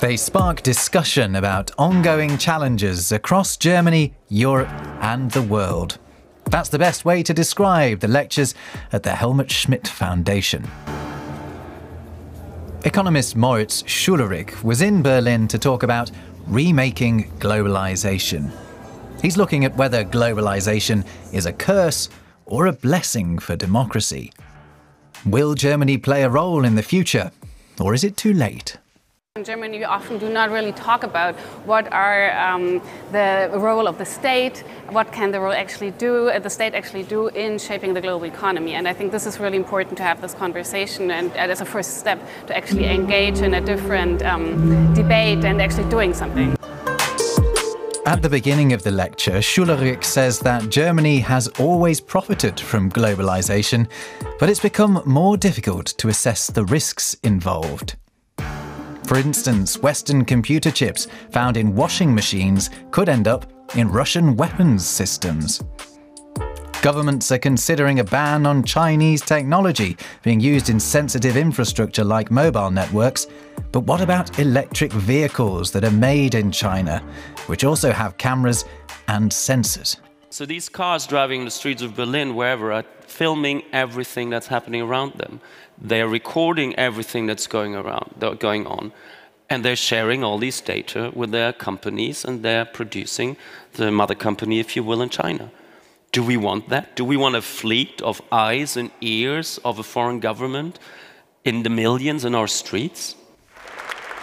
They spark discussion about ongoing challenges across Germany, Europe, and the world. That's the best way to describe the lectures at the Helmut Schmidt Foundation. Economist Moritz Schularick was in Berlin to talk about remaking globalization. He's looking at whether globalization is a curse or a blessing for democracy. Will Germany play a role in the future, or is it too late? In Germany, we often do not really talk about what are um, the role of the state, what can the role actually do, uh, the state actually do in shaping the global economy. And I think this is really important to have this conversation and, and as a first step to actually engage in a different um, debate and actually doing something. At the beginning of the lecture, Schularick says that Germany has always profited from globalization, but it's become more difficult to assess the risks involved. For instance, Western computer chips found in washing machines could end up in Russian weapons systems. Governments are considering a ban on Chinese technology being used in sensitive infrastructure like mobile networks. But what about electric vehicles that are made in China, which also have cameras and sensors? So these cars driving the streets of Berlin, wherever, are filming everything that's happening around them. They're recording everything that's going around, going on, and they're sharing all these data with their companies, and they're producing the mother company, if you will, in China. Do we want that? Do we want a fleet of eyes and ears of a foreign government in the millions in our streets?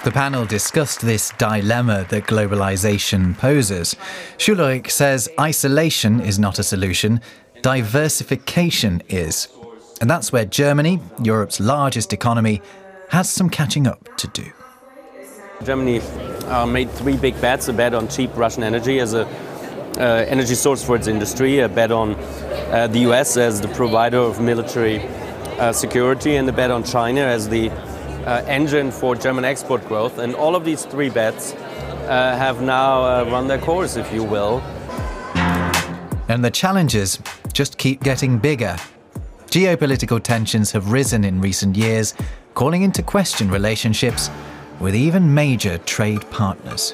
The panel discussed this dilemma that globalization poses. Schularick says isolation is not a solution, diversification is. And that's where Germany, Europe's largest economy, has some catching up to do. Germany uh, made three big bets a bet on cheap Russian energy as a uh, energy source for its industry, a bet on uh, the US as the provider of military uh, security, and a bet on China as the engine for German export growth. And all of these three bets uh, have now run their course, if you will. And the challenges just keep getting bigger Geopolitical tensions have risen in recent years, calling into question relationships with even major trade partners.